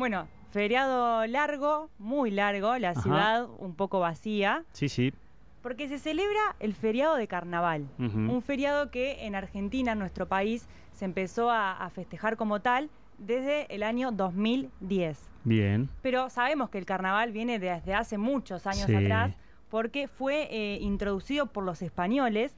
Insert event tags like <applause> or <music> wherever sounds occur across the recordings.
Bueno, feriado largo, muy largo, la Ajá. ciudad un poco vacía, Sí, sí. porque se celebra el feriado de carnaval. Un feriado que en Argentina, en nuestro país, se empezó a, a festejar como tal desde el año 2010. Bien. Pero sabemos que el carnaval viene desde hace muchos años Sí. atrás, porque fue eh, introducido por los españoles,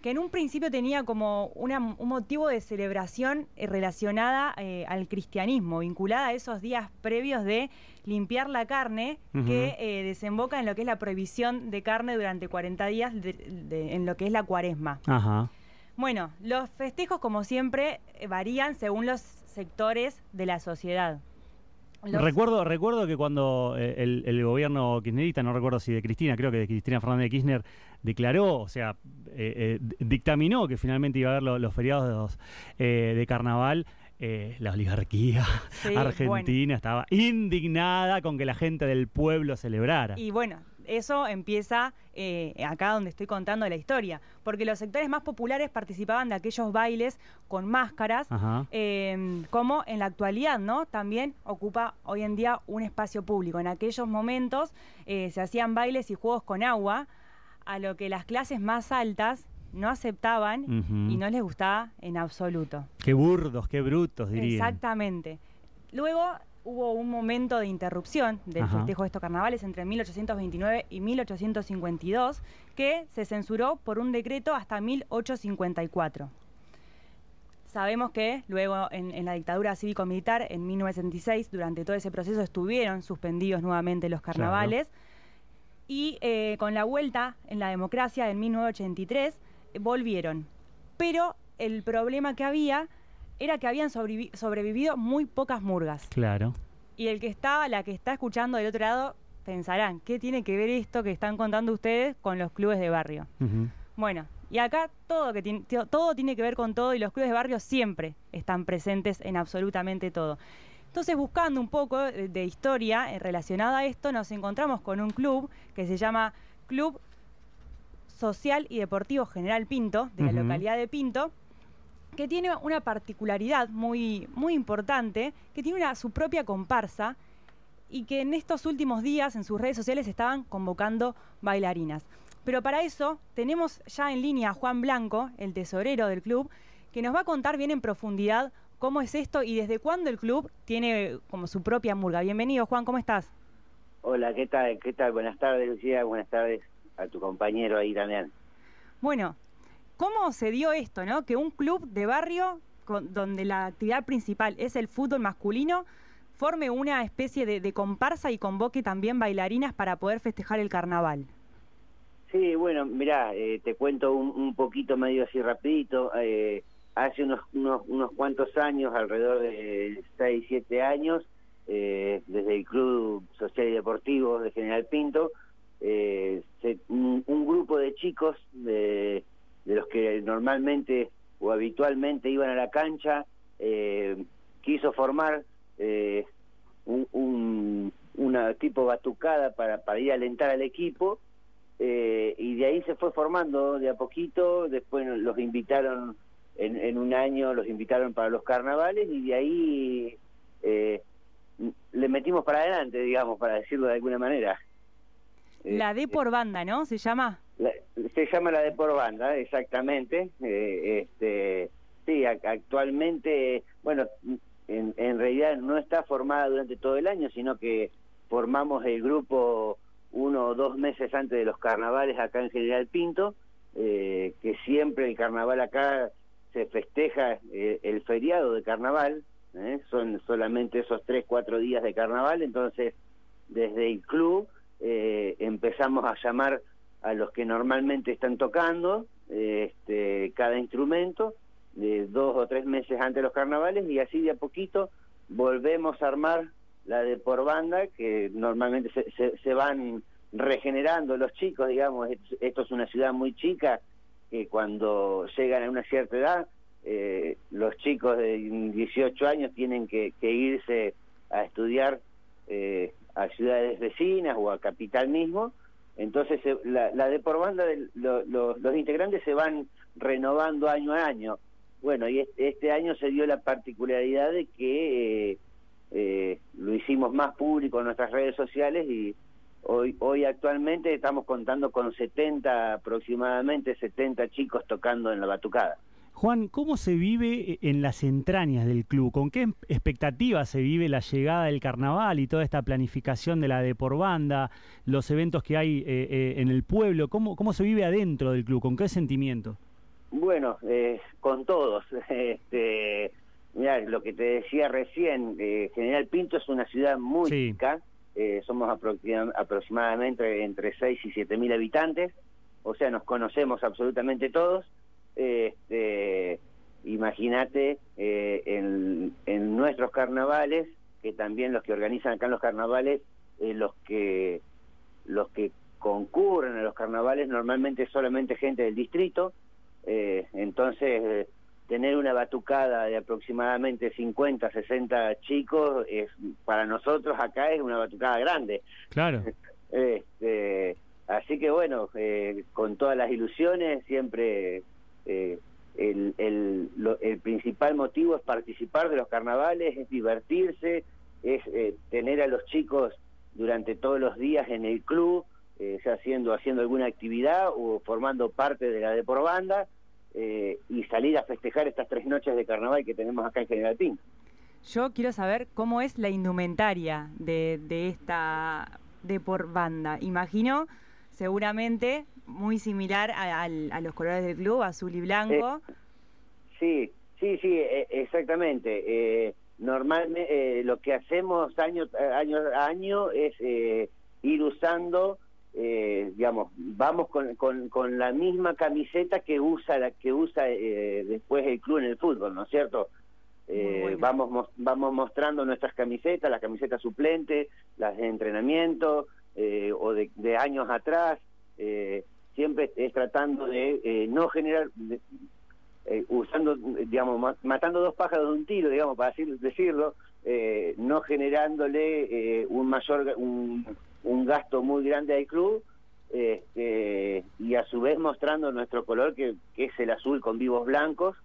que en un principio tenía como una- un motivo de celebración eh, relacionada eh, al cristianismo, vinculada a esos días previos de limpiar la carne, que eh, desemboca en lo que es la prohibición de carne durante 40 días de- de- en lo que es la cuaresma. Ajá. Bueno, los festejos, como siempre, varían según los sectores de la sociedad. Los- Recuerdo, recuerdo que cuando el, el gobierno kirchnerista, no recuerdo si de Cristina, creo que de Cristina Fernández de Kirchner, declaró, o sea, eh, eh, dictaminó que finalmente iba a haber lo- los feriados eh, de carnaval. eh, la oligarquía Sí, <laughs> argentina estaba indignada con que la gente del pueblo celebrara. Y bueno, eso empieza eh, acá donde estoy contando la historia, porque los sectores más populares participaban de aquellos bailes con máscaras, eh, como en la actualidad, ¿no? También ocupa hoy en día un espacio público. En aquellos momentos se hacían bailes y juegos con agua, a lo que las clases más altas no aceptaban y no les gustaba en absoluto. Qué burdos, qué brutos, dirían. Exactamente. Luego hubo un momento de interrupción del Ajá. festejo de estos carnavales entre 1829 y 1852 que se censuró por un decreto hasta 1854. Sabemos que luego en, en la dictadura cívico-militar en 1976, durante todo ese proceso estuvieron suspendidos nuevamente los carnavales y eh, con la vuelta en la democracia en 1983 eh, volvieron. Pero el problema que había era que habían sobrevi- sobrevivido muy pocas murgas. Claro. Y el que está, la que está escuchando del otro lado, pensarán, ¿qué tiene que ver esto que están contando ustedes con los clubes de barrio? Bueno, y acá todo, que todo tiene que ver con todo y los clubes de barrio siempre están presentes en absolutamente todo. Entonces, buscando un poco de, de historia eh, relacionada a esto, nos encontramos con un club que se llama Club Social y Deportivo General Pinto, de la localidad de Pinto, que tiene una particularidad muy, muy importante, que tiene una, su propia comparsa y que en estos últimos días en sus redes sociales estaban convocando bailarinas. Pero para eso tenemos ya en línea a Juan Blanco, el tesorero del club, que nos va a contar bien en profundidad cómo es esto y desde cuándo el club tiene como su propia murga. Bienvenido, Juan, ¿cómo estás? Hola, ¿qué tal? ¿Qué tal? Buenas tardes, Lucía. Buenas tardes a tu compañero ahí también. Bueno, ¿cómo se dio esto, no? Que un club de barrio con- donde la actividad principal es el fútbol masculino forme una especie de, de comparsa y convoque también bailarinas para poder festejar el carnaval. Sí, bueno, mirá, eh, te cuento un, un poquito medio así rapidito. Eh, hace unos, unos, unos cuantos años, alrededor de 6, 7 años, eh, desde el Club Social y Deportivo de General Pinto, eh, se- un, un grupo de chicos de, de los que normalmente o habitualmente iban a la cancha, eh, quiso formar eh, un, un- una tipo batucada para, para ir a alentar al equipo eh, y de ahí se fue formando de a poquito, después los invitaron en, en un año, los invitaron para los carnavales y de ahí eh, le metimos para adelante, digamos, para decirlo de alguna manera. Eh, La D por banda, ¿no? Se llama. la- se llama la de por banda, exactamente. Eh, este, sí, ac- actualmente, bueno, en, en realidad no está formada durante todo el año, sino que formamos el grupo uno o dos meses antes de los carnavales acá en General Pinto, eh, que siempre el carnaval acá se festeja eh, el feriado de carnaval, ¿eh? son solamente esos tres, cuatro días de carnaval, entonces desde el club eh, empezamos a llamar a los que normalmente están tocando eh, este, cada instrumento de dos o tres meses antes de los carnavales y así de a poquito volvemos a armar la de por banda que normalmente se, se, van regenerando los chicos digamos Es- esto es una ciudad muy chica que cuando llegan a una cierta edad eh, los chicos de 18 años tienen que, que irse a estudiar eh, a ciudades vecinas o a capital mismo. Entonces se- la, la de por banda del- lo- lo- los integrantes se van renovando año a año. Bueno y este, este año se dio la particularidad de que eh, eh, lo hicimos más público en nuestras redes sociales y hoy, hoy actualmente estamos contando con 70, aproximadamente 70 chicos tocando en la batucada. Juan, ¿cómo se vive en las entrañas del club? ¿Con qué expectativa se vive la llegada del carnaval y toda esta planificación de la de por banda, los eventos que hay eh, eh, en el pueblo? ¿Cómo, ¿Cómo se vive adentro del club? ¿Con qué sentimiento? Bueno, eh, con todos. <laughs> Este, mira, lo que te decía recién, General Pinto es una ciudad muy chica, somos aproximadamente entre 6 y 7 mil habitantes, o sea, nos conocemos absolutamente todos este, imagínate eh, en, nuestros carnavales, que también los que organizan acá en los carnavales, eh, los que los que concurren a los carnavales normalmente solamente gente del distrito, eh, entonces tener una batucada de aproximadamente 50, 60 chicos es para nosotros acá es una batucada grande. Claro. <laughs> este, así que bueno, con todas las ilusiones siempre eh, el, el, principal motivo es participar de los carnavales, es divertirse, es eh, tener a los chicos durante todos los días en el club, eh, haciendo, haciendo alguna actividad o formando parte de la de por banda eh, y salir a festejar estas tres noches de carnaval que tenemos acá en General Pinto. Yo quiero saber cómo es la indumentaria de, de esta de por banda. Imagino seguramente muy similar a, los colores del club, azul y blanco. Eh, sí, sí, sí, e, exactamente. Eh, normalmente lo que hacemos año, año a año es ir usando, digamos, vamos con, con, la misma camiseta que usa la que usa después el club en el fútbol, ¿no es cierto? vamos vamos mostrando nuestras camisetas, las camisetas suplentes, las de entrenamiento o de, de, años atrás. Eh, siempre es tratando de eh, no generar, eh, usando, digamos, matando dos pájaros de un tiro, digamos, para decirlo, eh, no generándole un mayor, un, gasto muy grande al club, este, y a su vez mostrando nuestro color, que, es el azul con vivos blancos.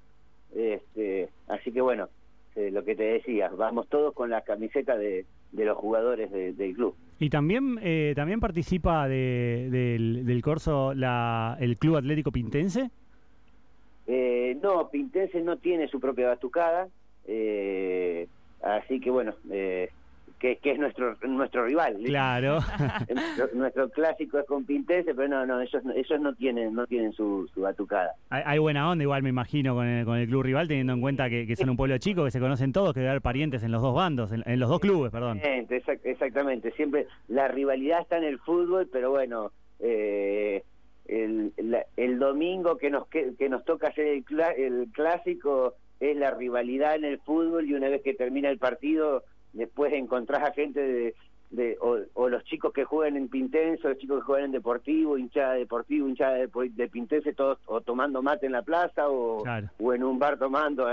Este, así que bueno, lo que te decía, vamos todos con la camiseta de, los jugadores del club. Y también eh, también participa de, del, del corso la, el Club Atlético Pintense. Eh, no, Pintense no tiene su propia batucada, eh, así que bueno, que, es nuestro nuestro rival. Claro. <laughs> nuestro, clásico es con Pintense, pero no, no, ellos, ellos no tienen no tienen su, su batucada. Hay, buena onda igual, me imagino, con el, con el club rival, teniendo en cuenta que, son un pueblo chico, que se conocen todos, que debe haber parientes en los dos bandos, en, los dos clubes, perdón. Exactamente, siempre la rivalidad está en el fútbol, pero bueno... Eh, el, el domingo que nos que, nos toca hacer el, el clásico es la rivalidad en el fútbol y una vez que termina el partido después encontrás a gente de, o, los chicos que juegan en Pintense, o los chicos que juegan en Deportivo, hinchada de Deportivo, hinchada de, de Pintense, todos o tomando mate en la plaza o, o en un bar tomando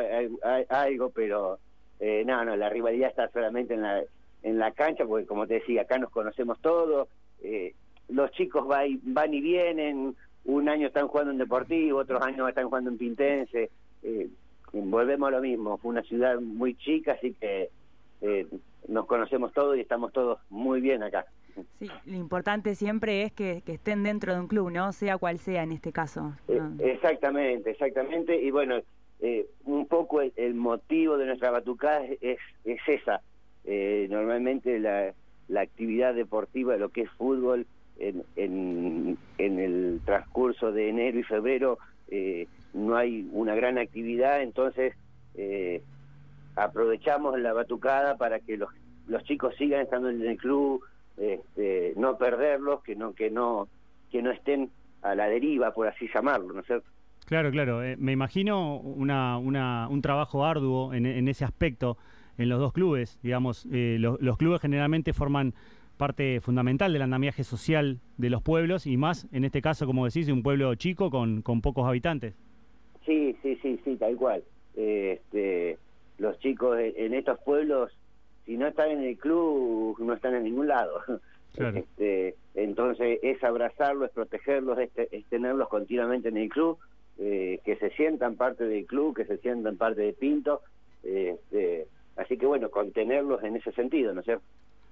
algo, pero eh, no, no, la rivalidad está solamente en la, en la cancha, porque como te decía, acá nos conocemos todos, eh, los chicos va van y vienen, un año están jugando en Deportivo, otros años están jugando en Pintense, eh, volvemos a lo mismo, fue una ciudad muy chica, así que eh, nos conocemos todos y estamos todos muy bien acá. Sí, lo importante siempre es que, estén dentro de un club, ¿no? Sea cual sea en este caso. Eh, exactamente, exactamente. Y bueno, eh, un poco el, motivo de nuestra batucada es, es esa. normalmente la, la actividad deportiva, lo que es fútbol, en, en, en el transcurso de enero y febrero no hay una gran actividad, entonces eh, aprovechamos la batucada para que los, los chicos sigan estando en el club, este, no perderlos, que no, que no, que no estén a la deriva, por así llamarlo, ¿no es cierto? Claro, claro. Eh, me imagino una, una, un trabajo arduo en, en, ese aspecto en los dos clubes. Digamos, eh, los clubes generalmente forman parte fundamental del andamiaje social de los pueblos y más, en este caso, como decís, de un pueblo chico con, con pocos habitantes. Sí, sí, sí, sí, tal cual. este, los chicos en estos pueblos, si no están en el club, no están en ningún lado. <laughs> Este, entonces es abrazarlos, es protegerlos, es, tenerlos continuamente en el club, eh, que se sientan parte del club, que se sientan parte de Pinto. Este, así que bueno, contenerlos en ese sentido, ¿no es cierto?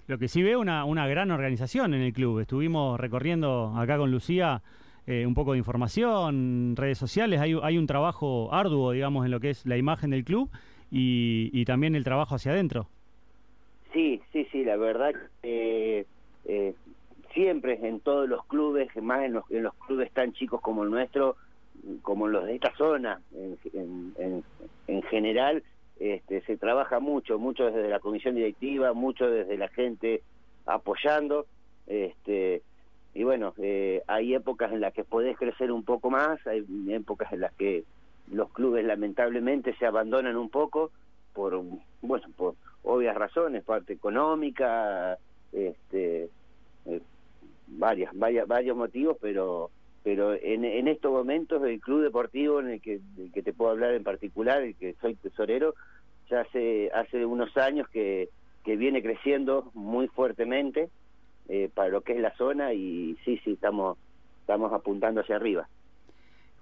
Lo que sí veo una, una gran organización en el club. Estuvimos recorriendo acá con Lucía eh, un poco de información, redes sociales. Hay, hay un trabajo arduo, digamos, en lo que es la imagen del club y, y también el trabajo hacia adentro. Sí, sí, sí, la verdad eh, siempre en todos los clubes, más en los, en los clubes tan chicos como el nuestro, como los de esta zona en, en, en general, este, se trabaja mucho, mucho desde la comisión directiva, mucho desde la gente apoyando, este, y bueno, eh, hay épocas en las que podés crecer un poco más, hay épocas en las que los clubes lamentablemente se abandonan un poco por, bueno, por obvias razones, parte económica, este, eh, varias, varios motivos, pero pero en, en estos momentos el club deportivo en el que, el que te puedo hablar en particular, el que soy tesorero, ya hace, hace unos años que, que viene creciendo muy fuertemente eh, para lo que es la zona y sí, sí, estamos, estamos apuntando hacia arriba.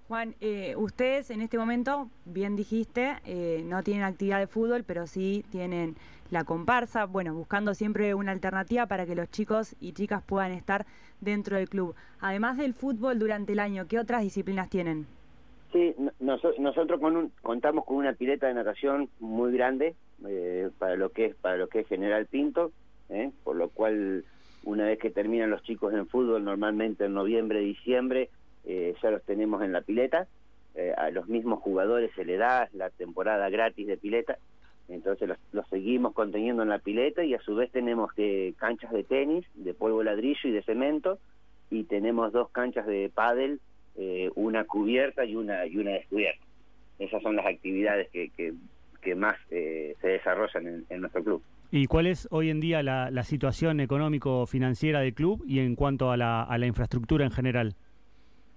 Juan, eh, ustedes en este momento, bien dijiste, eh, no tienen actividad de fútbol, pero sí tienen la comparsa, bueno, buscando siempre una alternativa para que los chicos y chicas puedan estar dentro del club. Además del fútbol durante el año, ¿qué otras disciplinas tienen? Sí, nosotros con un, contamos con una pileta de natación muy grande eh, para lo que es para lo que es General Pinto, eh, por lo cual una vez que terminan los chicos en fútbol, normalmente en noviembre, diciembre, eh, ya los tenemos en la pileta. Eh, a los mismos jugadores se le da la temporada gratis de pileta, entonces los, seguimos conteniendo en la pileta y a su vez tenemos que canchas de tenis, de polvo ladrillo y de cemento, y tenemos dos canchas de pádel eh, una cubierta y una y una descubierta. Esas son las actividades que, que, que más eh, se desarrollan en, en, nuestro club. ¿Y cuál es hoy en día la, la situación económico-financiera del club y en cuanto a la, a la infraestructura en general?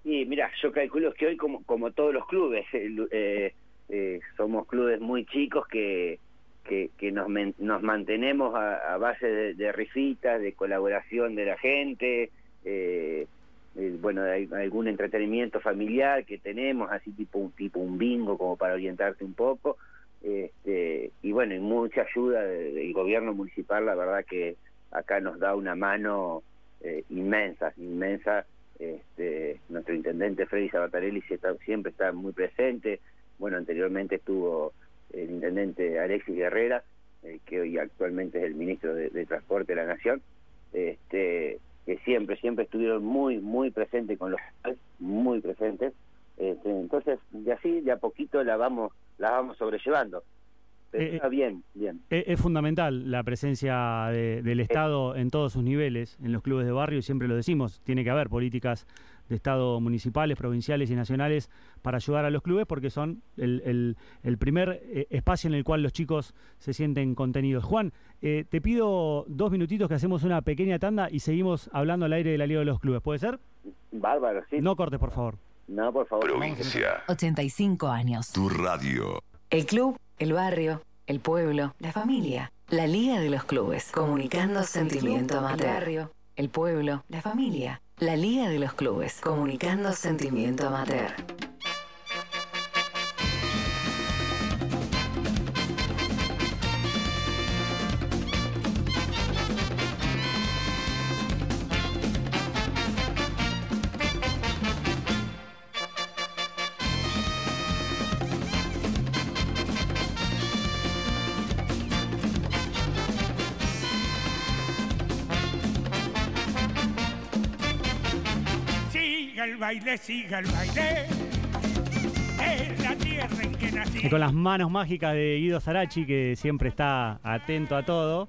Y mira, yo calculo que hoy, como, como todos los clubes, eh, eh, somos clubes muy chicos que, que, nos, nos mantenemos a, a base de, de, rifitas, de colaboración de la gente, eh, eh, bueno, hay algún entretenimiento familiar que tenemos, así tipo un tipo un bingo como para orientarte un poco, este, y bueno, y mucha ayuda del, gobierno municipal, la verdad que acá nos da una mano eh, inmensa, inmensa, este, nuestro intendente Freddy Sabatarelli siempre está muy presente, bueno, anteriormente estuvo el intendente Alexis Guerrera, eh, que hoy actualmente es el ministro de, Transporte de la Nación, este que siempre, siempre estuvieron muy, muy presentes con los muy presentes. Este, entonces, de así, de a poquito la vamos, la vamos sobrellevando. Eh, está bien, bien. Es, es fundamental la presencia de, del Estado en todos sus niveles, en los clubes de barrio, y siempre lo decimos, tiene que haber políticas de Estado municipales, provinciales y nacionales para ayudar a los clubes porque son el, el, el primer eh, espacio en el cual los chicos se sienten contenidos. Juan, eh, te pido dos minutitos que hacemos una pequeña tanda y seguimos hablando al aire de la Liga de los Clubes. ¿Puede ser? Bárbaro, sí. No cortes, por favor. No, por favor. Provincia. 85 años. Tu radio. El club, el barrio, el pueblo, la familia. La Liga de los Clubes. Comunicando sentimiento amateur. El barrio, el pueblo, la familia. La Liga de los Clubes. Comunicando sentimiento amateur. Siga el baile. La tierra en que. Y con las manos mágicas de Guido Sarachi, que siempre está atento a todo.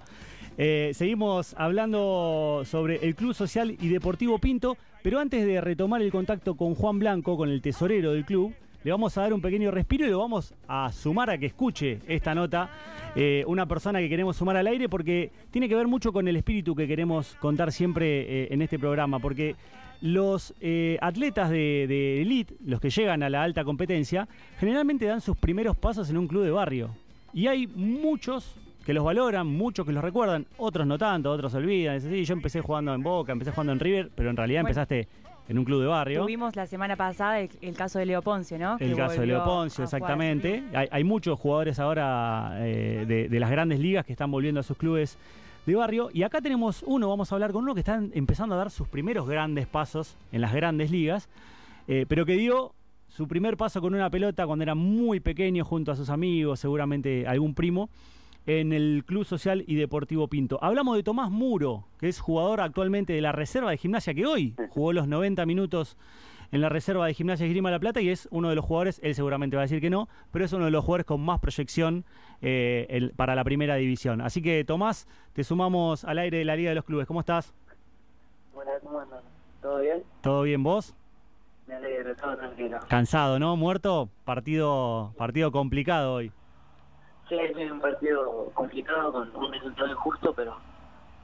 Eh, seguimos hablando sobre el Club Social y Deportivo Pinto, pero antes de retomar el contacto con Juan Blanco, con el tesorero del club, le vamos a dar un pequeño respiro y lo vamos a sumar a que escuche esta nota. Eh, una persona que queremos sumar al aire porque tiene que ver mucho con el espíritu que queremos contar siempre eh, en este programa, porque los eh, atletas de, de, elite, los que llegan a la alta competencia, generalmente dan sus primeros pasos en un club de barrio. Y hay muchos que los valoran, muchos que los recuerdan, otros no tanto, otros olvidan. Sí, yo empecé jugando en Boca, empecé jugando en River, pero en realidad bueno, empezaste en un club de barrio. Tuvimos la semana pasada el, el caso de Leo Poncio, ¿no? El que caso de Leo Poncio, exactamente. Hay, hay, muchos jugadores ahora eh, de, de las grandes ligas que están volviendo a sus clubes de barrio. Y acá tenemos uno, vamos a hablar con uno que está empezando a dar sus primeros grandes pasos en las grandes ligas, eh, pero que dio su primer paso con una pelota cuando era muy pequeño junto a sus amigos, seguramente algún primo, en el Club Social y Deportivo Pinto. Hablamos de Tomás Muro, que es jugador actualmente de la reserva de gimnasia, que hoy jugó los 90 minutos en la reserva de Gimnasia Esgrima La Plata y es uno de los jugadores, él seguramente va a decir que no, pero es uno de los jugadores con más proyección eh, el- para la primera división. Así que Tomás, te sumamos al aire de la Liga de los Clubes. ¿Cómo estás? Buenas, ¿cómo andan? ¿Todo bien? ¿Todo bien vos? Me alegro, todo tranquilo. Cansado, ¿no? ¿Muerto? Partido, partido complicado hoy. Sí, es un partido complicado con un resultado injusto, pero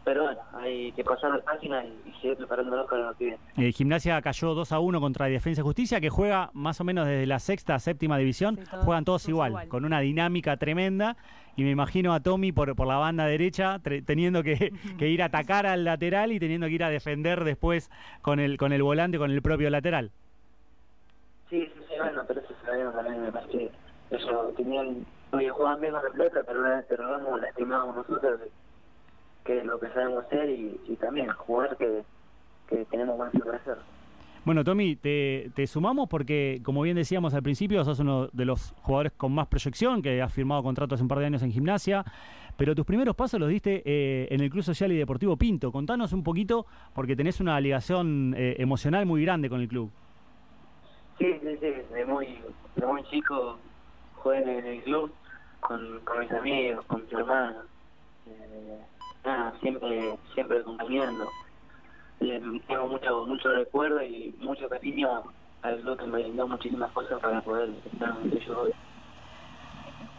pero bueno, hay que pasar la página y, y seguir preparándonos para lo que viene. Eh, Gimnasia cayó 2 a 1 contra Defensa y Justicia, que juega más o menos desde la sexta a séptima división. Sí, todos- Juegan todos todos igual, igual. con una dinámica tremenda. Y me imagino a Tommy por, por la banda derecha, teniendo que, que ir a atacar al lateral y teniendo que ir a defender después con el, con el volante, con el propio lateral. Sí, sí, sí, bueno, pero eso se ve también, me parece eso tenían, oye, jugaban bien con la pelota, pero una vez que robamos, la estimábamos nosotros, que, que es lo que sabemos hacer y, y también jugar que, que tenemos que hacer. Bueno, Tommy, te, te sumamos porque, como bien decíamos al principio, sos uno de los jugadores con más proyección, que has firmado contrato hace un par de años en gimnasia, pero tus primeros pasos los diste eh, en el Club Social y Deportivo Pinto. Contanos un poquito, porque tenés una ligación eh, emocional muy grande con el club. Sí, sí, sí, de muy, de muy chico jugué en el club con, mis amigos, con mi hermano. Eh, nada, siempre, siempre acompañando. Tengo mucho, mucho recuerdo y mucho cariño al club que me brindó muchísimas cosas para poder estar donde yo hoy.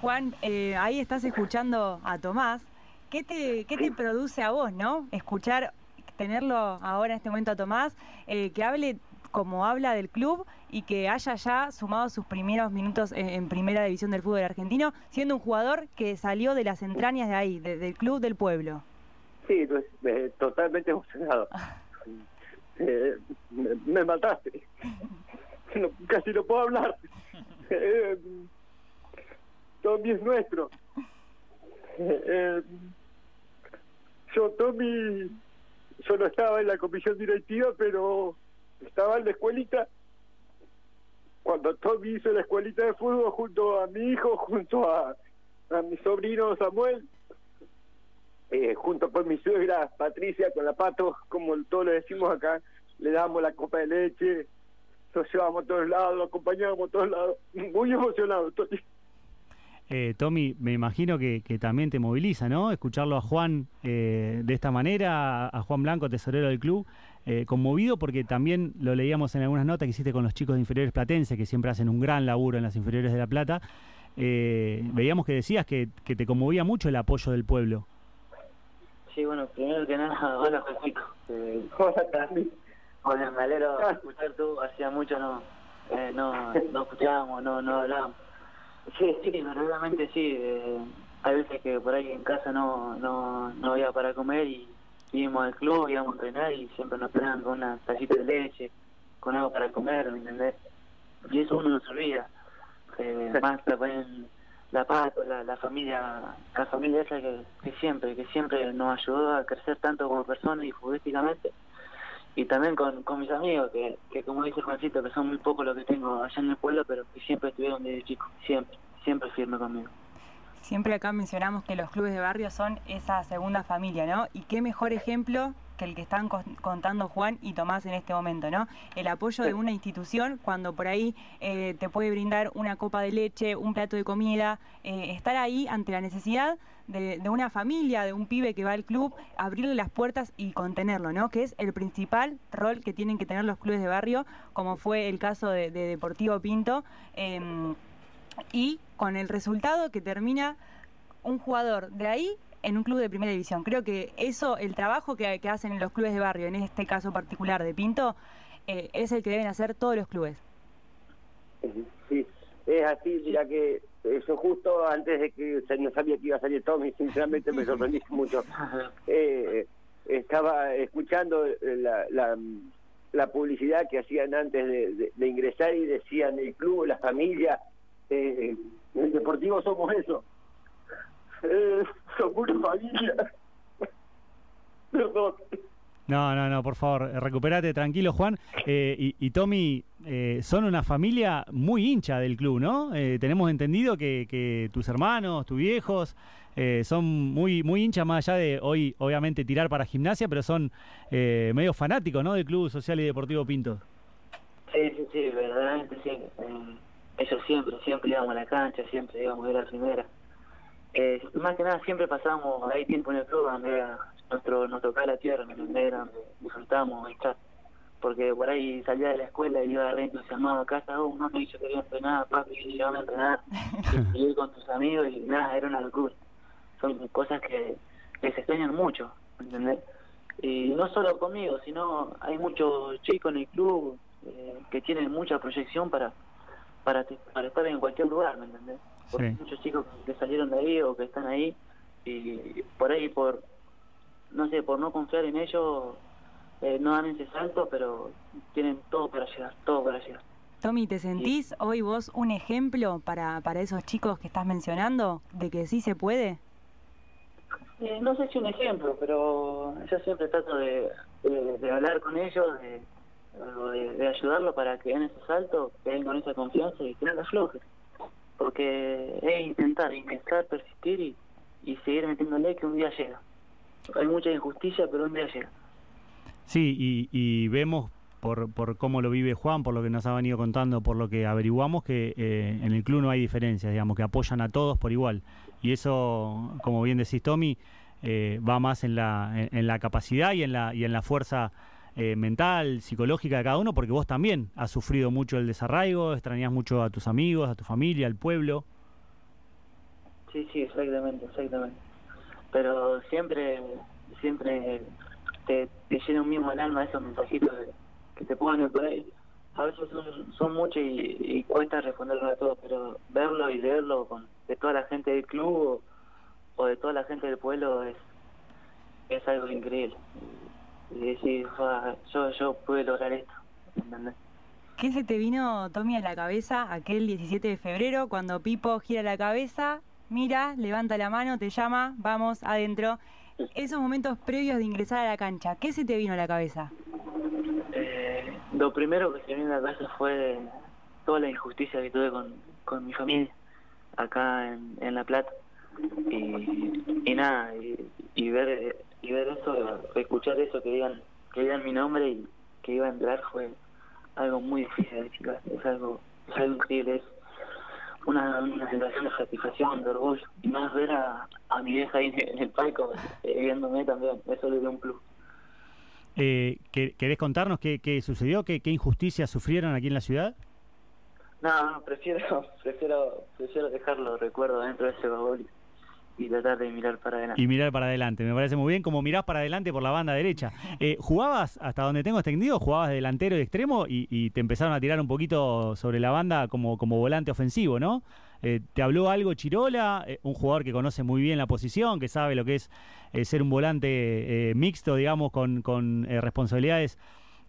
Juan, eh, ahí estás escuchando a Tomás. ¿Qué te, qué te produce a vos, no? Escuchar, tenerlo ahora en este momento a Tomás, eh, que hable como habla del club y que haya ya sumado sus primeros minutos en, en primera división del fútbol argentino, siendo un jugador que salió de las entrañas de ahí, de- del club del pueblo. Sí, pues, eh, totalmente emocionado. <laughs> Eh, me, me mataste. No, casi no puedo hablar. Eh, Tommy es nuestro. Yo, Tommy, yo no estaba en la comisión directiva, pero estaba en la escuelita. Cuando Tommy hizo la escuelita de fútbol junto a mi hijo, junto a, a mi sobrino Samuel, eh, junto con mi suegra Patricia, con la Pato, como todos le decimos acá, le damos la copa de leche, nos llevamos a todos lados, lo acompañamos a todos lados. Muy emocionado estoy. Eh, Tommy, me imagino que, que también te moviliza, ¿no? Escucharlo a Juan eh, de esta manera, a Juan Blanco, tesorero del club, eh, conmovido porque también lo leíamos en algunas notas que hiciste con los chicos de inferiores platenses, que siempre hacen un gran laburo en las inferiores de La Plata. Eh, veíamos que decías que, te conmovía mucho el apoyo del pueblo. Sí, bueno, primero que nada, <laughs> hola Juanito. Eh, <laughs> Hola, Tami. Hola, me alegro de escuchar tú, hacía mucho no, eh, no, no escuchábamos, no, no hablábamos. Sí, sí, verdaderamente sí. Eh, hay veces que por ahí en casa no, no, no había para comer y íbamos al club, íbamos a entrenar y siempre nos esperaban con una tacita de leche, con algo para comer, ¿me entendés? Y eso uno no se olvida. Eh, más también la paz, la, la familia, la familia esa que, que siempre, que siempre nos ayudó a crecer tanto como personas y futbolísticamente y también con, con mis amigos, que, que como dice Juancito, que son muy pocos los que tengo allá en el pueblo, pero que siempre estuvieron desde chicos, siempre, siempre firme conmigo. Siempre acá mencionamos que los clubes de barrio son esa segunda familia, ¿no? Y qué mejor ejemplo que el que están contando Juan y Tomás en este momento, ¿no? El apoyo de una institución cuando por ahí eh, te puede brindar una copa de leche, un plato de comida, eh, estar ahí ante la necesidad de, de una familia, de un pibe que va al club, abrirle las puertas y contenerlo, ¿no? Que es el principal rol que tienen que tener los clubes de barrio, como fue el caso de, de Deportivo Pinto. em, y con el resultado que termina un jugador de ahí en un club de primera división. Creo que eso, el trabajo que, que hacen en los clubes de barrio, en este caso particular de Pinto, eh, es el que deben hacer todos los clubes. Sí, es así, ya que eso justo antes de que se- no sabía que iba a salir Tommy, sinceramente me sorprendí <laughs> mucho. Eh, estaba escuchando la, la, la publicidad que hacían antes de, de- de ingresar y decían el club, la familia, eh, el deportivo somos eso. Eh, somos una familia. No, no, no, por favor, recuperate, tranquilo, Juan. Eh, y, y, Tommy, eh, son una familia muy hincha del club, ¿no? Eh, tenemos entendido que, que, tus hermanos, tus viejos, eh, son muy, muy hinchas, más allá de hoy, obviamente, tirar para gimnasia, pero son eh, medio fanáticos, ¿no? Del Club Social y Deportivo Pinto. Sí, sí, sí, verdaderamente sí. Ellos siempre, siempre íbamos a la cancha, siempre íbamos a ver la primera. Eh, más que nada siempre pasamos ahí tiempo en el club donde era nuestro, nos tocaba la tierra, donde era donde disfrutábamos estar. Porque por ahí salía de la escuela y iba re entusiasmado a casa, oh, no, yo quería entrenar, papi, llévame a entrenar, <laughs> y ir con tus amigos y nada, era una locura. Son cosas que, que se extrañan mucho, ¿entendés? Y no solo conmigo, sino hay muchos chicos en el club eh, que tienen mucha proyección para, para para estar en cualquier lugar, ¿me entendés? Porque Sí. hay muchos chicos que salieron de ahí o que están ahí y por ahí por no sé, por no confiar en ellos eh, no dan ese salto, pero tienen todo para llegar, todo para llegar. Tommy, ¿te sentís hoy vos un ejemplo para, para esos chicos que estás mencionando de que sí se puede? Eh, no sé si un ejemplo, pero yo siempre trato de, de, de hablar con ellos, de, de, ayudarlos para que den ese salto, que den con esa confianza y que no la aflojen. Porque es intentar, intentar persistir y, seguir metiéndole que un día llega. Hay mucha injusticia, pero un día llega. Sí, y, y vemos por, por cómo lo vive Juan, por lo que nos ha venido contando, por lo que averiguamos, que eh, en el club no hay diferencias, digamos, que apoyan a todos por igual. Y eso, como bien decís, Tommy, eh, va más en la, en, en la capacidad y en la, y en la fuerza eh, mental, psicológica de cada uno, porque vos también has sufrido mucho el desarraigo, extrañas mucho a tus amigos, a tu familia, al pueblo. Sí, sí, exactamente, exactamente. Pero siempre, siempre te, te llena un mismo el alma esos mensajitos de- que te ponen por ahí. A veces son, muchos y, y cuesta responderlo a todos, pero verlo y leerlo con, de toda la gente del club o, o de toda la gente del pueblo es, es algo increíble. Y decir, "Fua, yo, yo pude lograr esto, ¿entendés? ¿Qué se te vino, Tommy, a la cabeza aquel 17 de febrero cuando Pipo gira la cabeza, mira, levanta la mano, te llama, vamos adentro? Esos momentos previos de ingresar a la cancha, ¿qué se te vino a la cabeza? Eh, lo primero que se me vino a la cabeza fue toda la injusticia que tuve con, con mi familia acá en, en La Plata. Y, y nada, y, y ver y ver eso, escuchar eso, que digan que digan mi nombre y que iba a entrar fue algo muy difícil. Es algo, es algo increíble, es una, una sensación de satisfacción, de orgullo. Y más ver a, a mi vieja ahí en el palco eh, viéndome también, eso le dio un plus. Eh, ¿que- ¿Querés contarnos qué, qué sucedió? ¿Qué, ¿Qué injusticias sufrieron aquí en la ciudad? No, no, prefiero, <laughs> prefiero, prefiero dejarlo recuerdo dentro de ese baúl y tratar de mirar para adelante. Y mirar para adelante, me parece muy bien, como mirás para adelante por la banda derecha. Eh, ¿Jugabas, hasta donde tengo extendido, jugabas de delantero y extremo y, y te empezaron a tirar un poquito sobre la banda como, como volante ofensivo, ¿no? Eh, ¿Te habló algo Chirola, eh, un jugador que conoce muy bien la posición, que sabe lo que es ser un volante mixto, digamos, con, con responsabilidades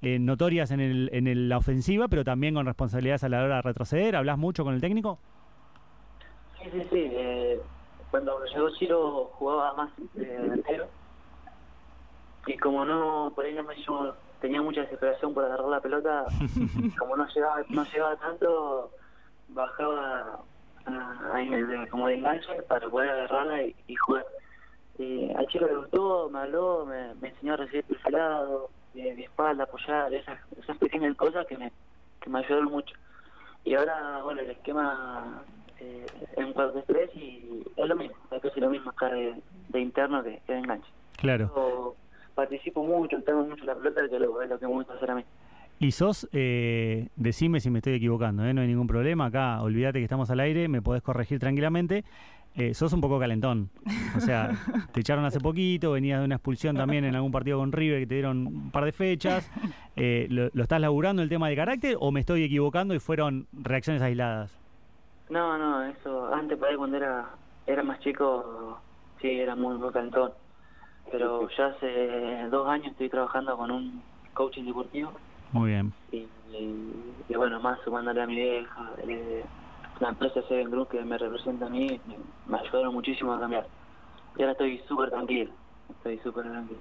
notorias en, el, en el- la ofensiva, pero también con responsabilidades a la hora de retroceder? ¿Hablas mucho con el técnico? Sí, sí, sí. Eh, cuando llegó Chiro jugaba más de delantero. Y como no, por ahí no me yo tenía mucha desesperación por agarrar la pelota, <laughs> como no llegaba, no llegaba tanto, bajaba a- como de enganche para poder agarrarla y, y jugar. Y al chico le gustó, me habló, me, me enseñó a recibir perfilado, de, de espalda, apoyar, esas, esas pequeñas cosas que me, que me ayudaron mucho. Y ahora, bueno, el esquema eh, es un 4-3 y es lo mismo, es casi lo mismo acá de, de interno que, que de enganche. Claro. Yo participo mucho, tengo mucho la pelota, que lo, es lo que me gusta hacer a mí. Y sos, eh, decime si me estoy equivocando, ¿eh? no hay ningún problema. Acá, olvídate que estamos al aire, me podés corregir tranquilamente. Eh, sos un poco calentón. O sea, <laughs> te echaron hace poquito, venías de una expulsión también en algún partido con River que te dieron un par de fechas. Eh, ¿lo, lo estás laburando el tema de carácter o me estoy equivocando y fueron reacciones aisladas? No, no, eso, antes por ahí cuando era, era más chico, sí, era muy, muy calentón. Pero ya hace dos años estoy trabajando con un coaching deportivo Muy bien. y, y, y bueno, más sumándole a mi vieja, eh, la empresa Seven Group que me representa a mí, me, me ayudaron muchísimo a cambiar. Y ahora estoy súper tranquilo, estoy súper tranquilo.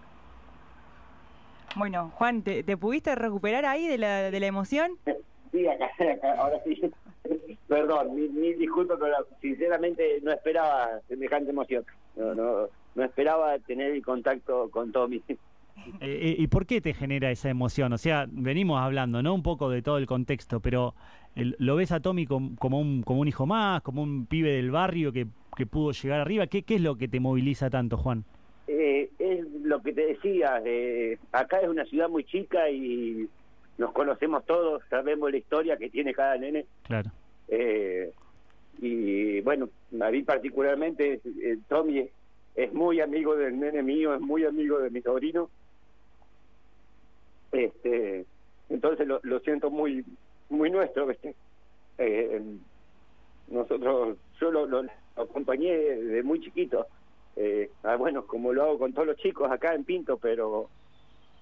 Bueno, Juan, ¿te, te pudiste recuperar ahí de la, de la emoción? Sí, acá, acá, ahora sí. <laughs> Perdón, mil, mil disculpas, pero sinceramente no esperaba semejante emoción. No, no, no esperaba tener el contacto con Tommy. <laughs> Eh, ¿Y por qué te genera esa emoción? O sea, venimos hablando, ¿no? Un poco de todo el contexto, pero el- ¿lo ves a Tommy com- como un, como un hijo más, como un pibe del barrio que, que pudo llegar arriba? ¿Qué, ¿Qué es lo que te moviliza tanto, Juan? Eh, es lo que te decía, eh, acá es una ciudad muy chica y nos conocemos todos, sabemos la historia que tiene cada nene. Claro. Eh, y bueno, a mí particularmente, eh, Tommy es, es muy amigo del nene mío, es muy amigo de mi sobrino. Este, entonces lo, lo siento muy muy nuestro. ¿viste? Eh, nosotros, yo lo, lo- lo acompañé desde muy chiquito. Eh, ah, bueno, como lo hago con todos los chicos acá en Pinto, pero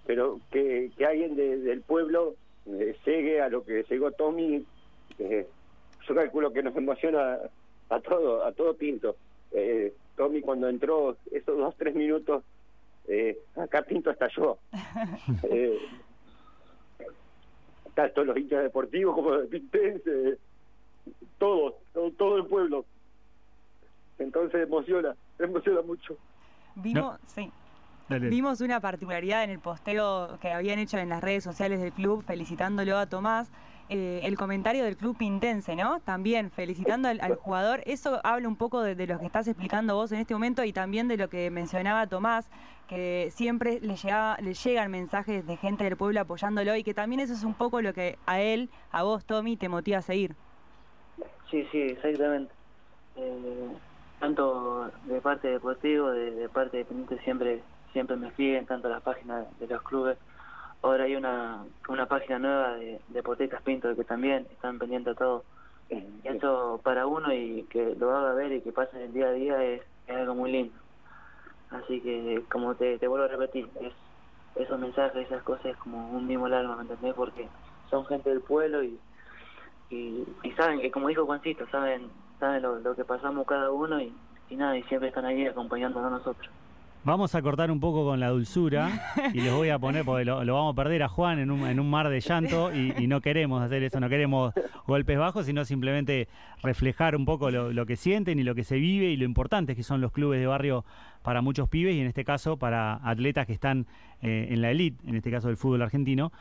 pero que, que alguien de- del pueblo eh, llegue a lo que llegó Tommy, eh, yo calculo que nos emociona a todo, a todo Pinto. Eh, Tommy cuando entró esos dos, tres minutos, eh, acá Pinto estalló. <laughs> eh, tanto los hinchas deportivos como de Pintense, todos, todo, todo el pueblo. Entonces emociona, emociona mucho. Vimos, sí. Dale. Vimos una particularidad en el posteo que habían hecho en las redes sociales del club felicitándolo a Tomás. eh, el comentario del club pintense, ¿no? También felicitando al, al jugador. Eso habla un poco de, de lo que estás explicando vos en este momento y también de lo que mencionaba Tomás, que siempre le, llegaba, le llegan mensajes de gente del pueblo apoyándolo y que también eso es un poco lo que a él, a vos, Tommy, te motiva a seguir. Sí, sí, exactamente. Eh, tanto de parte deportivo, de, de parte de Pendiente siempre siempre me escriben, tanto las páginas de los clubes. Ahora hay una, una página nueva de Deportistas Pinto que también están pendientes a todo. Y eso para uno y que lo haga ver y que pase en el día a día es, es algo muy lindo. Así que, como te, te vuelvo a repetir, es esos mensajes, esas cosas es como un mismo alma, ¿me entendés? Porque son gente del pueblo y, y, y saben que, como dijo Juancito, saben saben lo, lo que pasamos cada uno y, y nada, y siempre están ahí acompañándonos a nosotros. Vamos a cortar un poco con la dulzura y les voy a poner, porque lo, lo vamos a perder a Juan en un, en un mar de llanto y, no queremos hacer eso, no queremos golpes bajos, sino simplemente reflejar un poco lo, que sienten y lo que se vive y lo importante que son los clubes de barrio para muchos pibes y en este caso para atletas que están eh, en la elite, en este caso del fútbol argentino.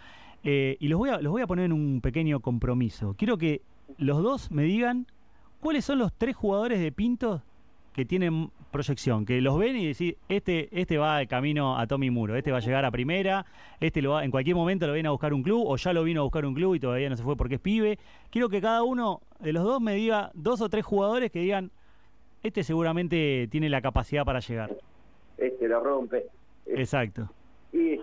Eh, y los voy, a, los voy a poner en un pequeño compromiso. Quiero que los dos me digan cuáles son los tres jugadores de Pinto que tienen proyección, que los ven y decís, este, este va de camino a Tommy Muro, este va a llegar a primera, este lo va, en cualquier momento lo viene a buscar un club, o ya lo vino a buscar un club y todavía no se fue porque es pibe. Quiero que cada uno de los dos me diga dos o tres jugadores que digan, este seguramente tiene la capacidad para llegar. Este lo rompe. Exacto. Y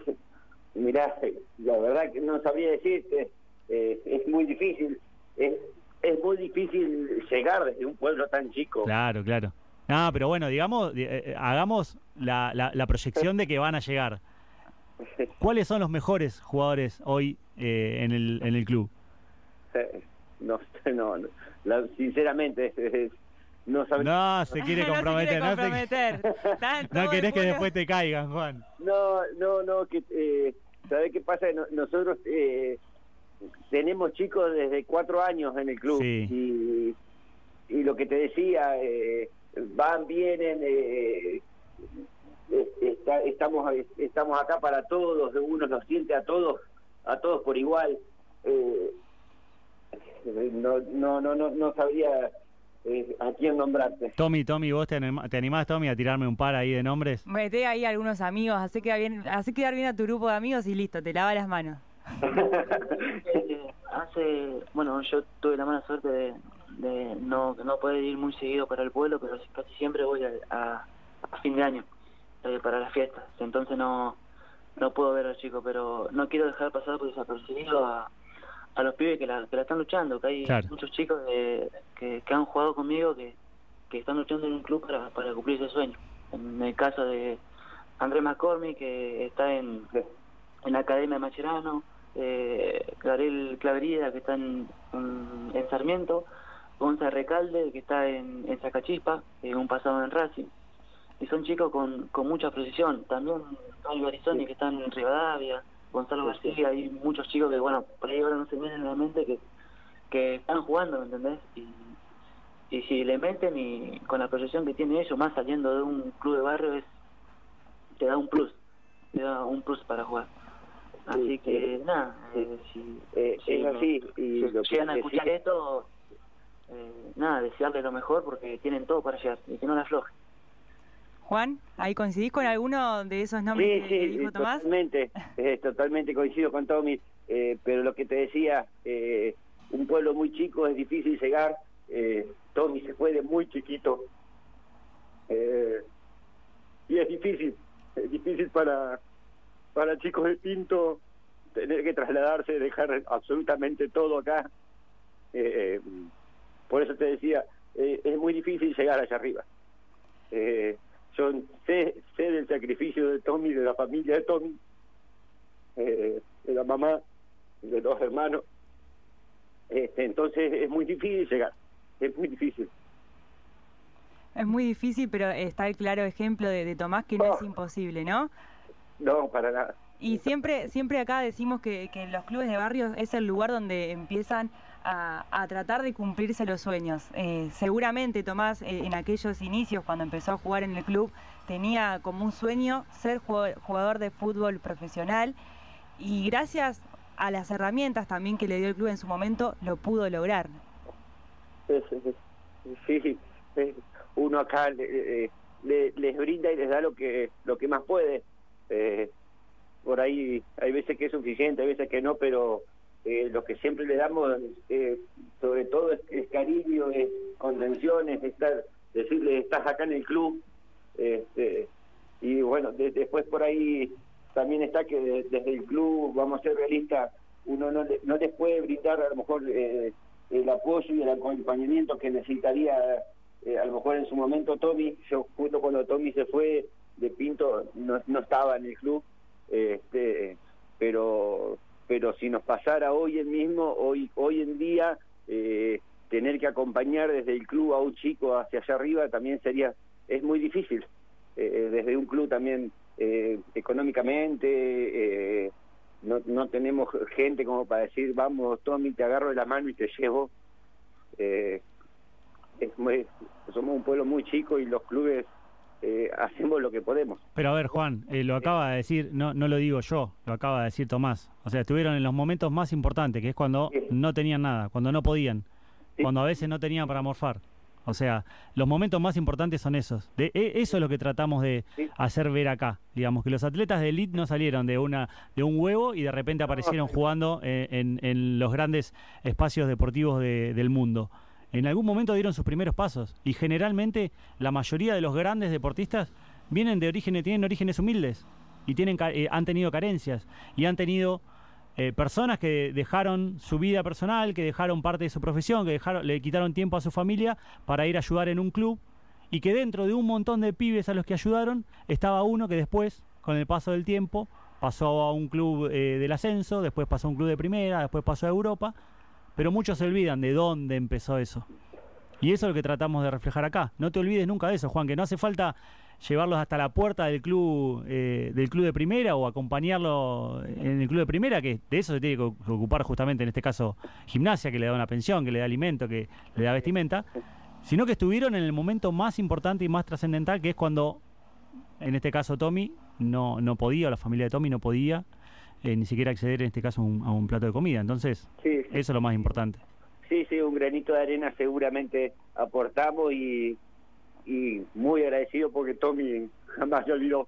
mirá, la verdad que no sabría decirte, eh, es muy difícil, es, es muy difícil llegar desde un pueblo tan chico. Claro, claro. No, pero bueno, digamos, eh, eh, hagamos la, la- la proyección de que van a llegar. ¿Cuáles son los mejores jugadores hoy eh, en, el, en el club? <laughs> No, no, no, la- sinceramente, <laughs> es- no sabría. <laughs> No, se quiere comprometer. no se quiere comprometer. No querés que después te caigan, Juan. No, no, no, que eh, ¿sabés qué pasa? No- nosotros eh, tenemos chicos desde cuatro años en el club Sí. y, y lo que te decía, eh, van, vienen, eh, eh, está- estamos estamos acá para todos, uno los siente a todos, a todos por igual. Eh, no, no, no, no, no sabría eh, a quién nombrarte. Tommy, Tommy, ¿vos te, anima- te animás, Tommy, a tirarme un par ahí de nombres? Mete ahí algunos amigos, hace quedar bien, hace quedar bien a tu grupo de amigos y listo, te lava las manos. <laughs> Eh, hace, bueno, yo tuve la mala suerte de, de no, no poder ir muy seguido para el pueblo, pero casi siempre voy a, a, a fin de año eh, para las fiestas. Entonces no, no puedo ver a los chicos, pero no quiero dejar pasar por desapercibido a, a los pibes que la, que la están luchando, que hay Claro. muchos chicos de- que, que han jugado conmigo que, que están luchando en un club para, para cumplir ese sueño. En el caso de Andrés McCormick, que está en, en la Academia de Macherano, eh, Gabriel Claverida, que está en, en, en Sarmiento, Gonza Recalde, que está en, en Zacachispa, un pasado en Racing. Y son chicos con, con mucha precisión. También hay Barizoni, que están en Rivadavia, Gonzalo García, hay muchos chicos que, bueno, por ahí ahora no se vienen en la mente que, que están jugando, ¿me entendés? Y, y si le meten y con la proyección que tiene ellos, más saliendo de un club de barrio, es te da un plus, te da un plus para jugar. Así que, nada, eh, si, Eh, si es así, y si lo que llegan a escuchar esto, eh, nada, desearle lo mejor porque tienen todo para llegar y que no la aflojen. Juan, ¿ahí coincidís con alguno de esos nombres Sí, que, sí, dijo Tomás? totalmente, eh, <laughs> totalmente coincido con Tommy, eh, pero lo que te decía, eh, un pueblo muy chico es difícil llegar, eh, Tommy se fue de muy chiquito, eh, y es difícil, es difícil para, para chicos de Pinto tener que trasladarse, dejar absolutamente todo acá, eh, por eso te decía, eh, es muy difícil llegar allá arriba. Eh, yo sé, sé del sacrificio de Tommy, de la familia de Tommy, eh, de la mamá, de los hermanos. Este, entonces es muy difícil llegar, es muy difícil. Es muy difícil, pero está el claro ejemplo de, de Tomás que no Oh. es imposible, ¿no? No, para nada. Y siempre, siempre acá decimos que, que los clubes de barrios es el lugar donde empiezan a, a tratar de cumplirse los sueños. Eh, seguramente Tomás eh, en aquellos inicios, cuando empezó a jugar en el club, tenía como un sueño ser jugador de fútbol profesional y gracias a las herramientas también que le dio el club en su momento, lo pudo lograr. Sí, eh, uno acá le- eh, le- les brinda y les da lo que lo que más puede. Eh, por ahí hay veces que es suficiente, hay veces que no, pero eh, lo que siempre le damos, eh, sobre todo, es, cariño, es contención, es estar, decirle, estás acá en el club. Este, y bueno, de- después por ahí también está que de- desde el club, vamos a ser realistas, uno no, le- no les puede brindar a lo mejor eh, el apoyo y el acompañamiento que necesitaría eh, a lo mejor en su momento Tommy. Yo justo cuando Tommy se fue de Pinto no, no estaba en el club, este, pero pero si nos pasara hoy en mismo, hoy hoy en día eh, tener que acompañar desde el club a un chico hacia allá arriba también sería es muy difícil eh, desde un club también eh, económicamente eh, no, no tenemos gente como para decir vamos Tommy te agarro de la mano y te llevo eh, es muy- somos un pueblo muy chico y los clubes eh, hacemos lo que podemos Pero a ver, Juan, eh, lo acaba de decir, no, no lo digo yo, lo acaba de decir Tomás. O sea, estuvieron en los momentos más importantes, que es cuando Sí. no tenían nada, cuando no podían, Sí. cuando a veces no tenían para morfar. O sea, los momentos más importantes son esos. De, e- eso es lo que tratamos de Sí. hacer ver acá. Digamos que los atletas de elite no salieron de una de un huevo y de repente aparecieron jugando eh, en, en los grandes espacios deportivos de- del mundo. En algún momento dieron sus primeros pasos y generalmente la mayoría de los grandes deportistas vienen de orígenes, tienen orígenes humildes y tienen, eh, han tenido carencias y han tenido eh, personas que dejaron su vida personal, que dejaron parte de su profesión, que dejaron, le quitaron tiempo a su familia para ir a ayudar en un club y que dentro de un montón de pibes a los que ayudaron estaba uno que después, con el paso del tiempo, pasó a un club eh, del ascenso, después pasó a un club de primera, después pasó a Europa, pero muchos se olvidan de dónde empezó eso. Y eso es lo que tratamos de reflejar acá. No te olvides nunca de eso, Juan, que no hace falta llevarlos hasta la puerta del club eh, del club de primera o acompañarlo en el club de primera, que de eso se tiene que ocu- ocupar justamente en este caso gimnasia, que le da una pensión, que le da alimento, que le da vestimenta, sino que estuvieron en el momento más importante y más trascendental, que es cuando, en este caso Tommy, no, no podía, o la familia de Tommy no podía eh, ni siquiera acceder en este caso a un, a un plato de comida. Entonces, sí, eso es lo más importante. Sí, sí, un granito de arena seguramente aportamos y, y muy agradecido porque Tommy jamás se olvidó.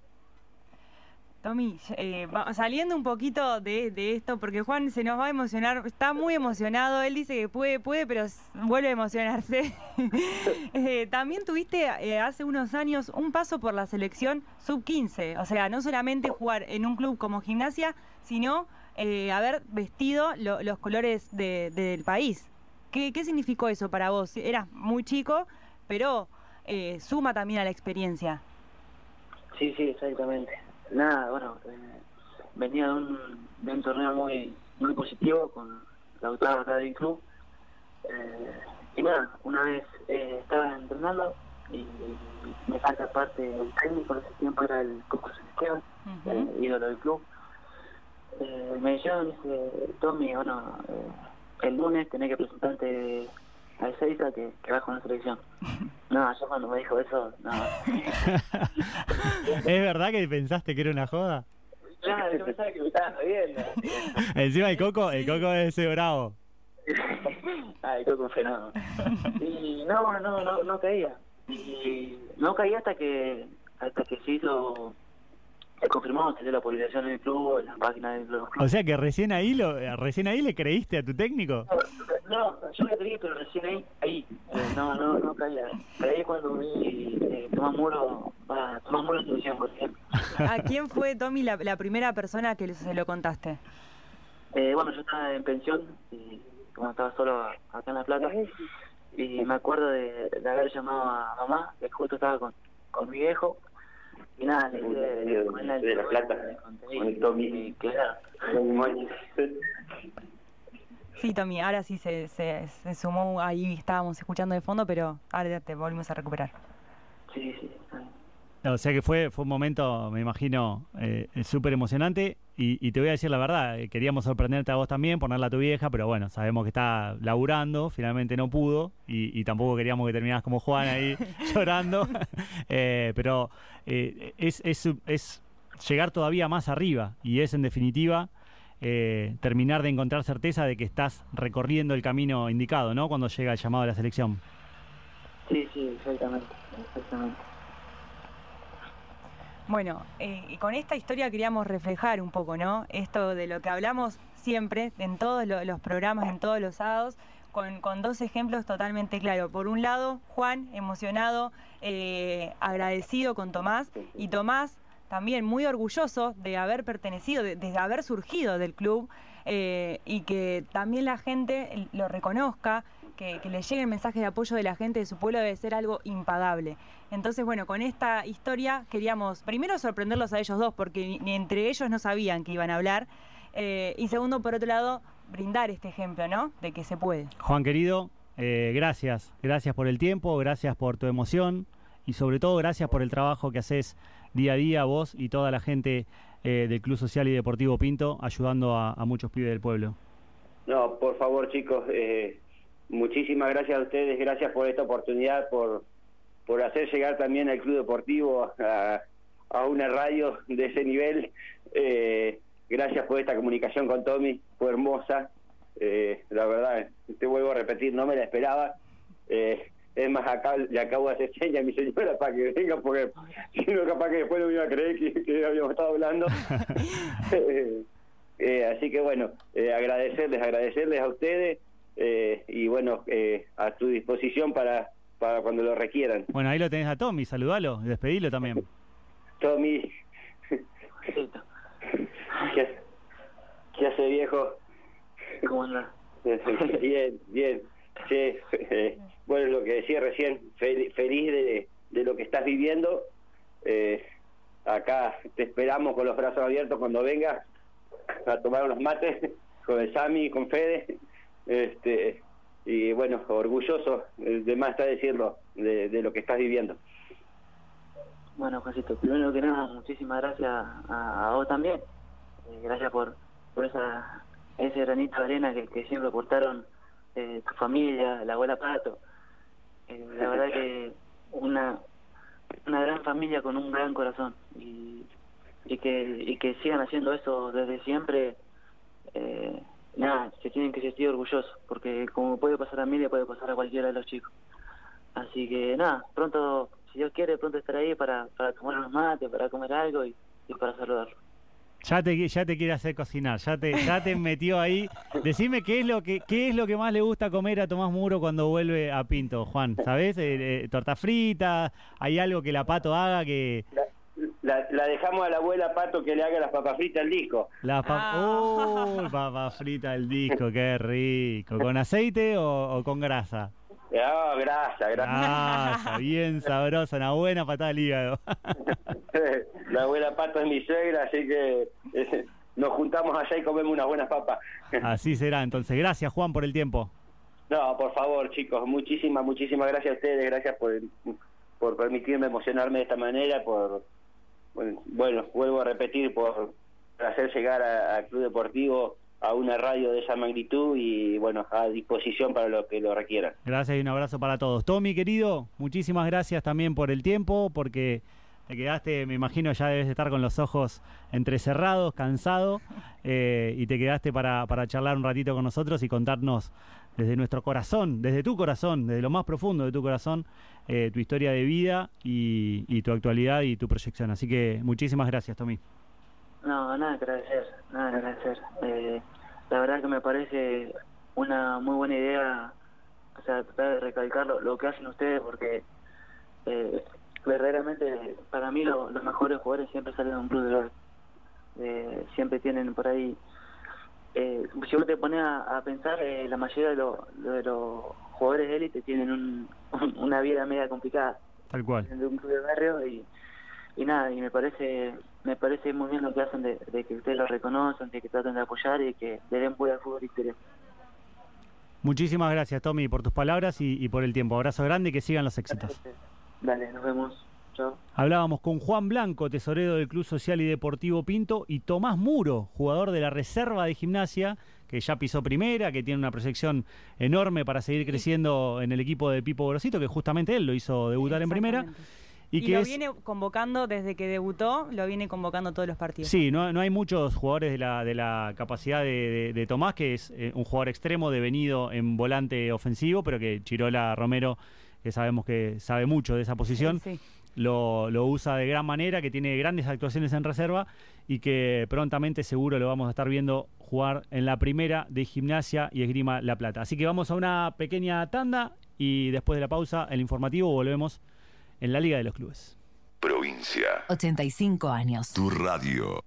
Tommy, eh, saliendo un poquito de, esto, porque Juan se nos va a emocionar, está muy emocionado, él dice que puede, puede, pero vuelve a emocionarse. <laughs> Eh, también tuviste eh, hace unos años un paso por la selección sub-15, o sea, no solamente jugar en un club como gimnasia, sino eh, haber vestido lo- los colores de- del país. ¿Qué, ¿Qué significó eso para vos? Eras muy chico, pero suma también a la experiencia. Sí, sí, exactamente. Nada, bueno, eh, venía de un, de un torneo muy muy positivo con la octava del club. Eh, y nada, una vez eh, estaba entrenando y me falta parte del técnico, en ese tiempo era el Coco Sebastián, Ujú. eh, ídolo del club. eh, me dijeron, dice, Tommy, bueno, eh, el lunes tenés que presentarte a Ezeiza que, que vas con la selección. <laughs> No, yo cuando me dijo eso, no. <laughs> ¿Es verdad que pensaste que era una joda? Claro, yo pensaba que me estaban riendo. <laughs> Encima el Coco, el Coco es ese bravo. Ay, un fenómeno. Y no, no, no, no caía. Y no caía hasta que hasta que se hizo, se confirmó, salió la publicación en el club, en la página del club. O sea que recién ahí lo, recién ahí le creíste a tu técnico. No, yo le creí, pero recién ahí, ahí. Eh, no, no, no caía. Caí cuando vi eh, Tomás Muro, va, Tomás Muro en televisión, por ejemplo. ¿A quién fue, Tommy, la, la primera persona que se lo contaste? Eh, bueno, yo estaba en pensión y como estaba solo acá en La Plata y me acuerdo de, de haber llamado a mamá, que justo estaba con, con mi viejo y nada, le dije él de La Plata, con Tommy. claro, Sí, Tommy, ahora sí se, se, se sumó, ahí estábamos escuchando de fondo, pero ahora ya te volvimos a recuperar. sí, sí. O sea que fue, fue un momento, me imagino, eh, súper emocionante. Y, y te voy a decir la verdad, eh, queríamos sorprenderte a vos también, ponerla a tu vieja, pero bueno, sabemos que está laburando, finalmente no pudo. Y, y tampoco queríamos que terminaras como Juan ahí <laughs> llorando. <laughs> Eh, pero eh, es, es, es llegar todavía más arriba. Y es en definitiva eh, terminar de encontrar certeza de que estás recorriendo el camino indicado, ¿no? Cuando llega el llamado de la selección. Sí, sí, exactamente, exactamente. Bueno, eh, y con esta historia queríamos reflejar un poco, ¿no? Esto de lo que hablamos siempre, en todos lo- los programas, en todos los sábados, con, con dos ejemplos totalmente claros. Por un lado, Juan, emocionado, eh, agradecido con Tomás, y Tomás también muy orgulloso de haber pertenecido, de, haber surgido del club, eh, y que también la gente lo reconozca, que, que le llegue el mensaje de apoyo de la gente de su pueblo debe ser algo impagable. Entonces, bueno, con esta historia queríamos primero sorprenderlos a ellos dos, porque ni, ni entre ellos no sabían que iban a hablar, eh, y segundo, por otro lado, brindar este ejemplo, ¿no? De que se puede. Juan querido, eh, gracias, gracias por el tiempo, gracias por tu emoción y sobre todo gracias por el trabajo que haces día a día vos y toda la gente eh, del Club Social y Deportivo Pinto ayudando a, muchos pibes del pueblo. No, por favor, chicos, eh, muchísimas gracias a ustedes, gracias por esta oportunidad, por, por hacer llegar también al Club Deportivo a, una radio de ese nivel. Eh, gracias por esta comunicación con Tommy, fue hermosa. Eh, la verdad, te vuelvo a repetir, no me la esperaba. Es más, acá le acabo de hacer señas a mi señora para que venga, porque si no, capaz que después no me iba a creer que, que habíamos estado hablando. Eh, <laughs> eh, así que bueno, eh, agradecerles, agradecerles a ustedes eh, y bueno, eh, a tu disposición para, para cuando lo requieran. Bueno, ahí lo tenés a Tommy, saludalo, y despedilo también. Tommy. ¿qué, qué hace viejo? ¿Cómo anda? <laughs> bien, bien. Sí, bueno, lo que decía recién, fel- feliz de, de lo que estás viviendo. Eh, acá te esperamos con los brazos abiertos cuando vengas a tomar unos mates <laughs> con el Sami, con Fede. Este, y bueno, orgulloso, eh, de más está decirlo, de, lo que estás viviendo. Bueno, Juancito, primero que nada, muchísimas gracias a, vos también. Eh, gracias por, por esa ese granito de arena que, siempre aportaron tu familia, la abuela Pato. Eh, la verdad que una una gran familia con un gran corazón y, y que y que sigan haciendo eso desde siempre. Eh, nada, se tienen que sentir orgullosos porque como puede pasar a mí, le puede pasar a cualquiera de los chicos. Así que nada, pronto, si Dios quiere, pronto estaré ahí para, para tomar unos mates, para comer algo y para saludarlo. Ya te, ya te quiere hacer cocinar, ya te, ya te metió ahí. Decime qué es lo que qué es lo que más le gusta comer a Tomás Muro cuando vuelve a Pinto, Juan. ¿Sabés? Eh, eh, torta frita, hay algo que la pato haga que La, la, dejamos a la abuela Pato que le haga las papas fritas al disco. la papa, Ah. ¡Uy, papa frita el disco, qué rico. ¿Con aceite o, o con grasa? Ah, grasa, grasa. Grasa, bien sabrosa, una buena patada al hígado. <laughs> la abuela Pato es mi suegra, así que eh, <laughs> nos juntamos allá y comemos unas buenas papas. <laughs> Así será, entonces. Gracias, Juan, por el tiempo. No, por favor, chicos, muchísimas, muchísimas gracias a ustedes, gracias por, por permitirme emocionarme de esta manera, por, bueno, bueno, vuelvo a repetir, por, hacer llegar al Club Deportivo a una radio de esa magnitud y bueno, a disposición para los que lo requieran. Gracias y un abrazo para todos. Tommy, querido, muchísimas gracias también por el tiempo, porque te quedaste, me imagino, ya debes estar con los ojos entrecerrados, cansado, eh, y te quedaste para, para charlar un ratito con nosotros y contarnos desde nuestro corazón, desde tu corazón, desde lo más profundo de tu corazón, eh, tu historia de vida y, tu actualidad y tu proyección. Así que muchísimas gracias, Tommy. No, nada que agradecer, nada que agradecer. Eh, la verdad que me parece una muy buena idea, o sea, tratar de recalcar lo, lo que hacen ustedes, porque eh, verdaderamente para mí lo- los mejores jugadores siempre salen de un club de golf. Eh, siempre tienen por ahí. Eh, si vos te pones a, a pensar, eh, la mayoría de, los de los jugadores de élite tienen un, una vida media complicada Tal cual. de un club de barrio y, y nada, y me parece me parece muy bien lo que hacen de, de que ustedes lo reconocen, de que traten de apoyar y que le den pura al fútbol interior. Muchísimas gracias, Tommy, por tus palabras y, y por el tiempo. Abrazo grande y que sigan los éxitos. Dale, nos vemos. Chao. Hablábamos con Juan Blanco, tesorero del Club Social y Deportivo Pinto, y Tomás Muro, jugador de la reserva de gimnasia, que ya pisó primera, que tiene una proyección enorme para seguir creciendo en el equipo de Pipo Grosito, que justamente él lo hizo debutar en primera. Y, Y, que lo es, viene convocando desde que debutó, lo viene convocando todos los partidos. Sí, no, no hay muchos jugadores de la, de la capacidad de, de- de Tomás, que es eh, un jugador extremo, devenido en volante ofensivo, pero que Chirola Romero, que sabemos que sabe mucho de esa posición, Sí. lo, lo usa de gran manera, que tiene grandes actuaciones en reserva y que prontamente seguro lo vamos a estar viendo jugar en la primera de Gimnasia y Esgrima La Plata. Así que vamos a una pequeña tanda y después de la pausa, el informativo, volvemos en la Liga de los Clubes. Provincia. 85 años. Tu radio.